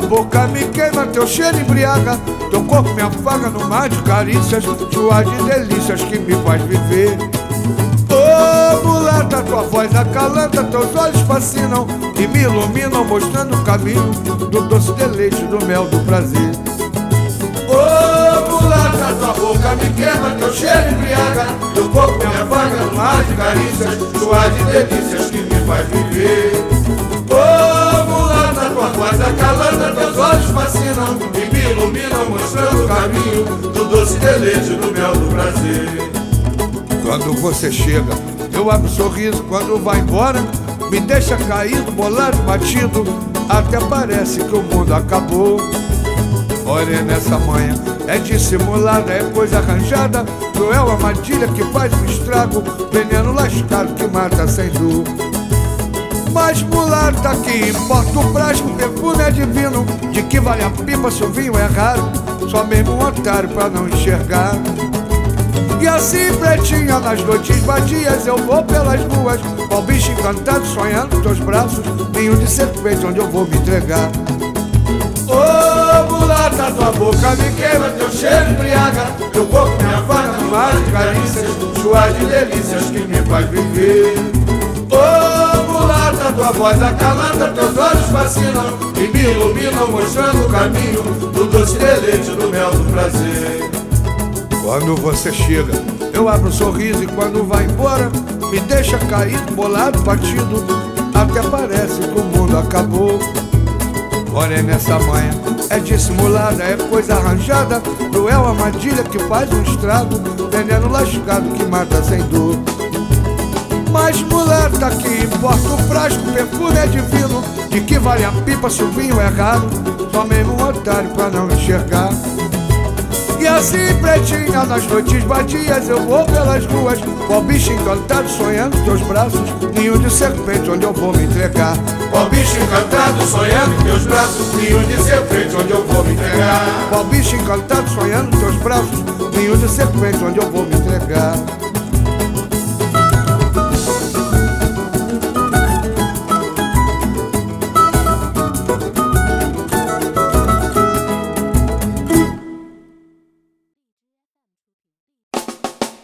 boca me queima, teu cheiro embriaga. Teu corpo me afaga no mar de carícias Suas de delícias que me faz viver. Ô oh, mulata, tua voz acalanta Teus olhos fascinam e me iluminam Mostrando o caminho do doce deleite Do mel do prazer. Ô oh, mulata, tua boca me queima Teu cheiro embriaga. Teu corpo me afaga no mar de carícias Suas de delícias que me faz viver fascinam e me iluminam, mostrando o caminho do doce deleite do mel do prazer. Quando você chega, eu abro um sorriso, quando vai embora, me deixa caído, bolado, batido, até parece que o mundo acabou. Olha nessa manhã, é dissimulada, é coisa arranjada, cruel armadilha que faz um estrago, veneno lascado que mata sem dor. Mas mulata que importa o frasco, perfume é divino. De que vale a pipa se o vinho é raro? Só mesmo um otário pra não enxergar. E assim pretinha nas noites vadias Eu vou pelas ruas. Com bicho encantado sonhando teus braços. Ninho de serpente onde eu vou me entregar. Ô oh, mulata, tua boca me queima Teu cheiro embriaga. Teu corpo me afaga no mar carícias Suas de delícias que me faz viver tua voz acalanta, teus olhos fascinam e me iluminam, mostrando o caminho do doce deleite do mel do prazer. Quando você chega, eu abro um sorriso e quando vai embora, me deixa caído, bolado, batido, até parece que o mundo acabou. Olha nessa manhã, é dissimulada, é coisa arranjada, cruel armadilha que faz um estrago, veneno lascado que mata sem dor. Mas mulata que importa o frasco, perfume é divino. De que vale a pipa se o vinho é raro? Só mesmo um otário pra não enxergar. E assim pretinha nas noites vadias Eu vou pelas ruas. Qual bicho encantado sonhando teus braços. Ninho de serpente onde eu vou me entregar. Qual bicho encantado sonhando teus braços. Ninho de serpente onde eu vou me entregar. Qual bicho encantado sonhando teus braços. Ninho de serpente onde eu vou me entregar